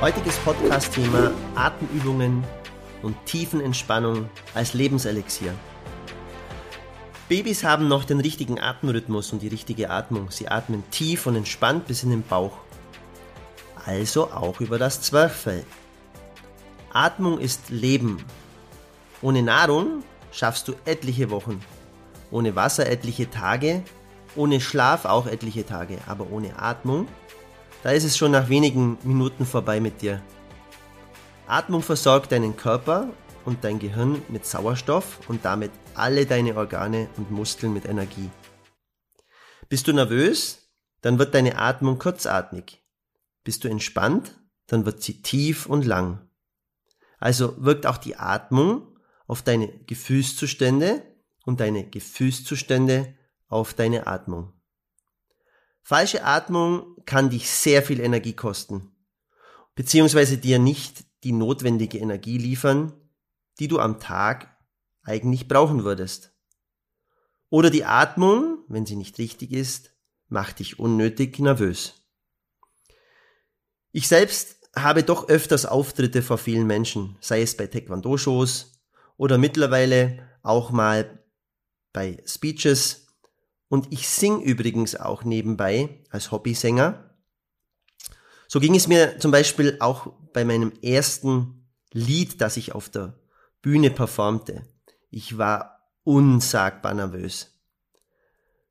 Heutiges Podcast-Thema Atemübungen und Tiefenentspannung als Lebenselixier. Babys haben noch den richtigen Atemrhythmus und die richtige Atmung. Sie atmen tief und entspannt bis in den Bauch. Also auch über das Zwerchfell. Atmung ist Leben. Ohne Nahrung schaffst du etliche Wochen. Ohne Wasser etliche Tage. Ohne Schlaf auch etliche Tage. Aber ohne Atmung da ist es schon nach wenigen Minuten vorbei mit dir. Atmung versorgt deinen Körper und dein Gehirn mit Sauerstoff und damit alle deine Organe und Muskeln mit Energie. Bist du nervös? Dann wird deine Atmung kurzatmig. Bist du entspannt? Dann wird sie tief und lang. Also wirkt auch die Atmung auf deine Gefühlszustände und deine Gefühlszustände auf deine Atmung. Falsche Atmung kann dich sehr viel Energie kosten, beziehungsweise dir nicht die notwendige Energie liefern, die du am Tag eigentlich brauchen würdest. Oder die Atmung, wenn sie nicht richtig ist, macht dich unnötig nervös. Ich selbst habe doch öfters Auftritte vor vielen Menschen, sei es bei Taekwondo-Shows oder mittlerweile auch mal bei Speeches und ich sing übrigens auch nebenbei als Hobbysänger. So ging es mir zum Beispiel auch bei meinem ersten Lied, das ich auf der Bühne performte. Ich war unsagbar nervös.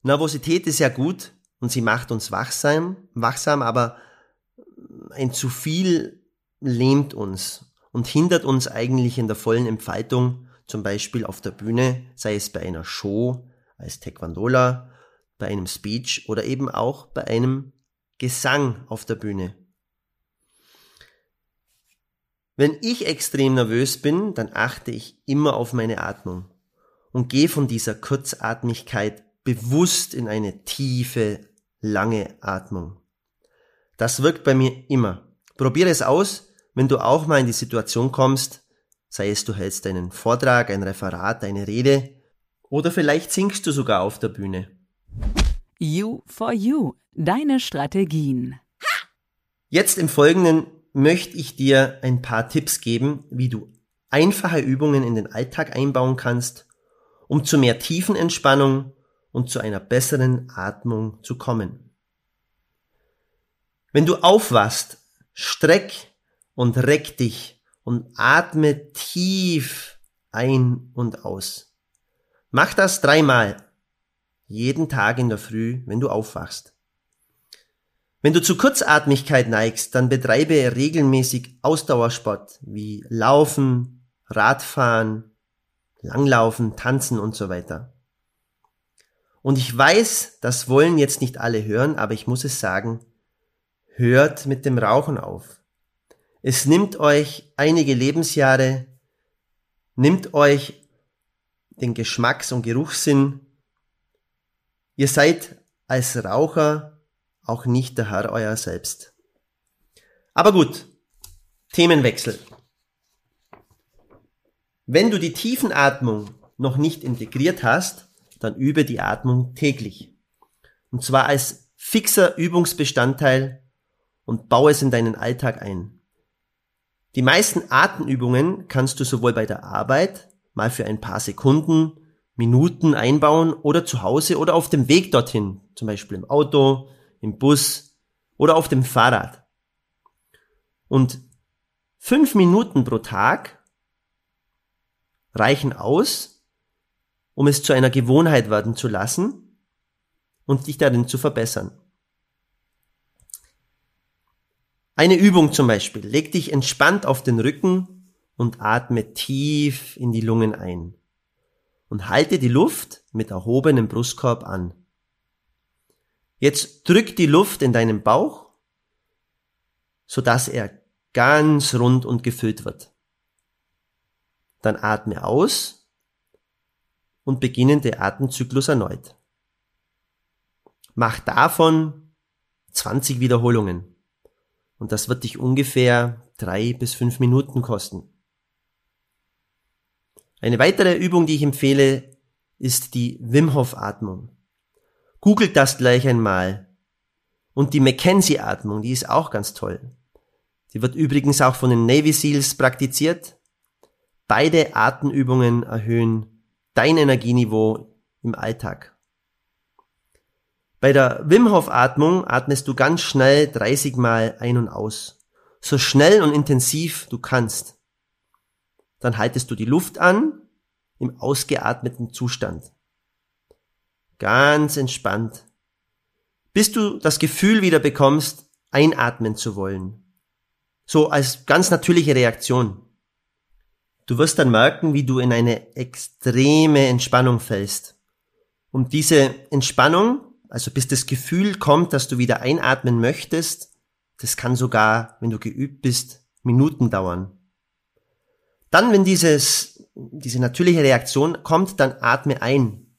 Nervosität ist ja gut und sie macht uns wachsam, wachsam, aber ein zu viel lähmt uns und hindert uns eigentlich in der vollen Entfaltung, zum Beispiel auf der Bühne, sei es bei einer Show als Taekwondola, bei einem Speech oder eben auch bei einem Gesang auf der Bühne. Wenn ich extrem nervös bin, dann achte ich immer auf meine Atmung und gehe von dieser Kurzatmigkeit bewusst in eine tiefe, lange Atmung. Das wirkt bei mir immer. Probiere es aus, wenn du auch mal in die Situation kommst, sei es du hältst einen Vortrag, ein Referat, eine Rede oder vielleicht singst du sogar auf der Bühne. You for You, deine Strategien. Jetzt im Folgenden möchte ich dir ein paar Tipps geben, wie du einfache Übungen in den Alltag einbauen kannst, um zu mehr Tiefenentspannung und zu einer besseren Atmung zu kommen. Wenn du aufwachst, streck und reck dich und atme tief ein und aus. Mach das dreimal jeden Tag in der Früh, wenn du aufwachst. Wenn du zu Kurzatmigkeit neigst, dann betreibe regelmäßig Ausdauersport wie Laufen, Radfahren, Langlaufen, Tanzen und so weiter. Und ich weiß, das wollen jetzt nicht alle hören, aber ich muss es sagen, hört mit dem Rauchen auf. Es nimmt euch einige Lebensjahre, nimmt euch den Geschmacks- und Geruchssinn Ihr seid als Raucher auch nicht der Herr euer selbst. Aber gut, Themenwechsel. Wenn du die Tiefenatmung noch nicht integriert hast, dann übe die Atmung täglich. Und zwar als fixer Übungsbestandteil und baue es in deinen Alltag ein. Die meisten Atemübungen kannst du sowohl bei der Arbeit, mal für ein paar Sekunden, Minuten einbauen oder zu Hause oder auf dem Weg dorthin, zum Beispiel im Auto, im Bus oder auf dem Fahrrad. Und fünf Minuten pro Tag reichen aus, um es zu einer Gewohnheit werden zu lassen und dich darin zu verbessern. Eine Übung zum Beispiel. Leg dich entspannt auf den Rücken und atme tief in die Lungen ein und halte die Luft mit erhobenem Brustkorb an. Jetzt drück die Luft in deinen Bauch sodass er ganz rund und gefüllt wird. Dann atme aus und beginne den Atemzyklus erneut. Mach davon 20 Wiederholungen. Und das wird dich ungefähr drei bis fünf Minuten kosten. Eine weitere Übung, die ich empfehle, ist die Wim Hof Atmung. Googelt das gleich einmal. Und die Mackenzie Atmung, die ist auch ganz toll. Die wird übrigens auch von den Navy Seals praktiziert. Beide Atemübungen erhöhen dein Energieniveau im Alltag. Bei der Wim Hof Atmung atmest du ganz schnell 30 Mal ein und aus. So schnell und intensiv du kannst. Dann haltest du die Luft an im ausgeatmeten Zustand. Ganz entspannt. Bis du das Gefühl wieder bekommst, einatmen zu wollen. So als ganz natürliche Reaktion. Du wirst dann merken, wie du in eine extreme Entspannung fällst. Und diese Entspannung, also bis das Gefühl kommt, dass du wieder einatmen möchtest, das kann sogar, wenn du geübt bist, Minuten dauern. Dann, wenn dieses, diese natürliche Reaktion kommt, dann atme ein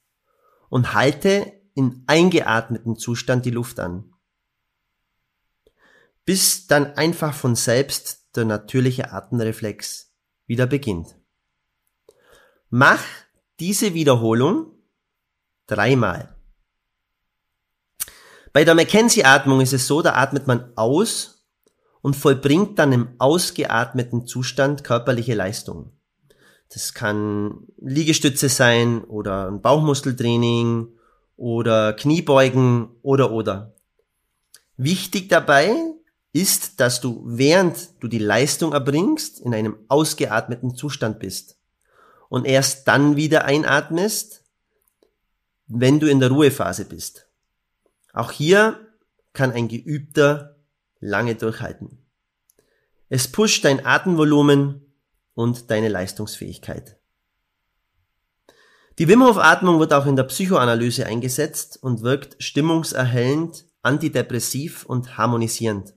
und halte in eingeatmeten Zustand die Luft an. Bis dann einfach von selbst der natürliche Atemreflex wieder beginnt. Mach diese Wiederholung dreimal. Bei der Mackenzie-Atmung ist es so, da atmet man aus und vollbringt dann im ausgeatmeten Zustand körperliche Leistung. Das kann Liegestütze sein oder ein Bauchmuskeltraining oder Kniebeugen oder oder. Wichtig dabei ist, dass du während du die Leistung erbringst, in einem ausgeatmeten Zustand bist und erst dann wieder einatmest, wenn du in der Ruhephase bist. Auch hier kann ein Geübter lange durchhalten. Es pusht dein Atemvolumen und deine Leistungsfähigkeit. Die Wim Hof Atmung wird auch in der Psychoanalyse eingesetzt und wirkt stimmungserhellend, antidepressiv und harmonisierend.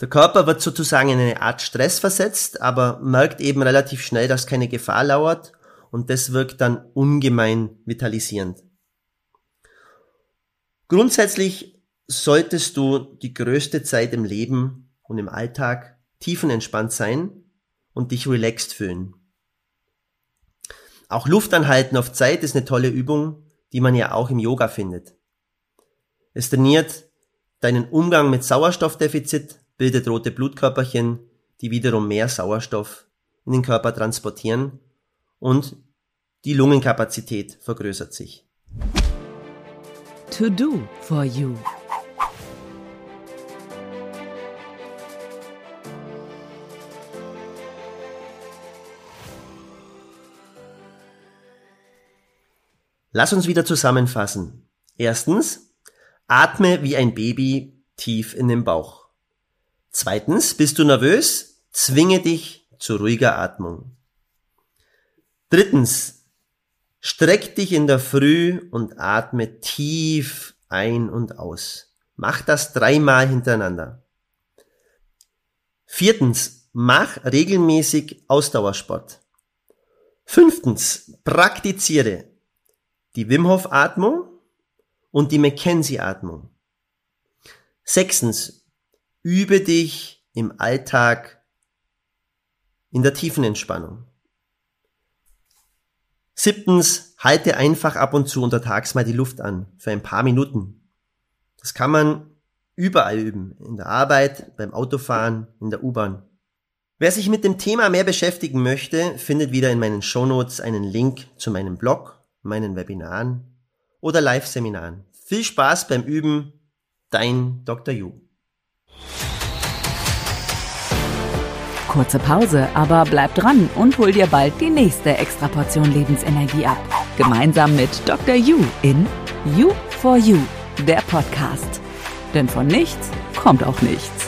Der Körper wird sozusagen in eine Art Stress versetzt, aber merkt eben relativ schnell, dass keine Gefahr lauert und das wirkt dann ungemein vitalisierend. Grundsätzlich solltest du die größte Zeit im Leben und im Alltag tiefenentspannt sein und dich relaxed fühlen. Auch Luft anhalten auf Zeit ist eine tolle Übung, die man ja auch im Yoga findet. Es trainiert deinen Umgang mit Sauerstoffdefizit, bildet rote Blutkörperchen, die wiederum mehr Sauerstoff in den Körper transportieren und die Lungenkapazität vergrößert sich. To do for you. Lass uns wieder zusammenfassen. Erstens, atme wie ein Baby tief in den Bauch. Zweitens, bist du nervös? Zwinge dich zu ruhiger Atmung. Drittens, streck dich in der Früh und atme tief ein und aus. Mach das dreimal hintereinander. Viertens, mach regelmäßig Ausdauersport. Fünftens, praktiziere die Wim Hof Atmung und die Mackenzie Atmung. Sechstens, übe dich im Alltag in der tiefen Entspannung. Siebtens, halte einfach ab und zu untertags mal die Luft an, für ein paar Minuten. Das kann man überall üben, in der Arbeit, beim Autofahren, in der U-Bahn. Wer sich mit dem Thema mehr beschäftigen möchte, findet wieder in meinen Shownotes einen Link zu meinem Blog meinen Webinaren oder Live-Seminaren. Viel Spaß beim Üben, dein Dr. Yu. Kurze Pause, aber bleib dran und hol dir bald die nächste Extraportion Lebensenergie ab. Gemeinsam mit Dr. Yu in You for You, der Podcast. Denn von nichts kommt auch nichts.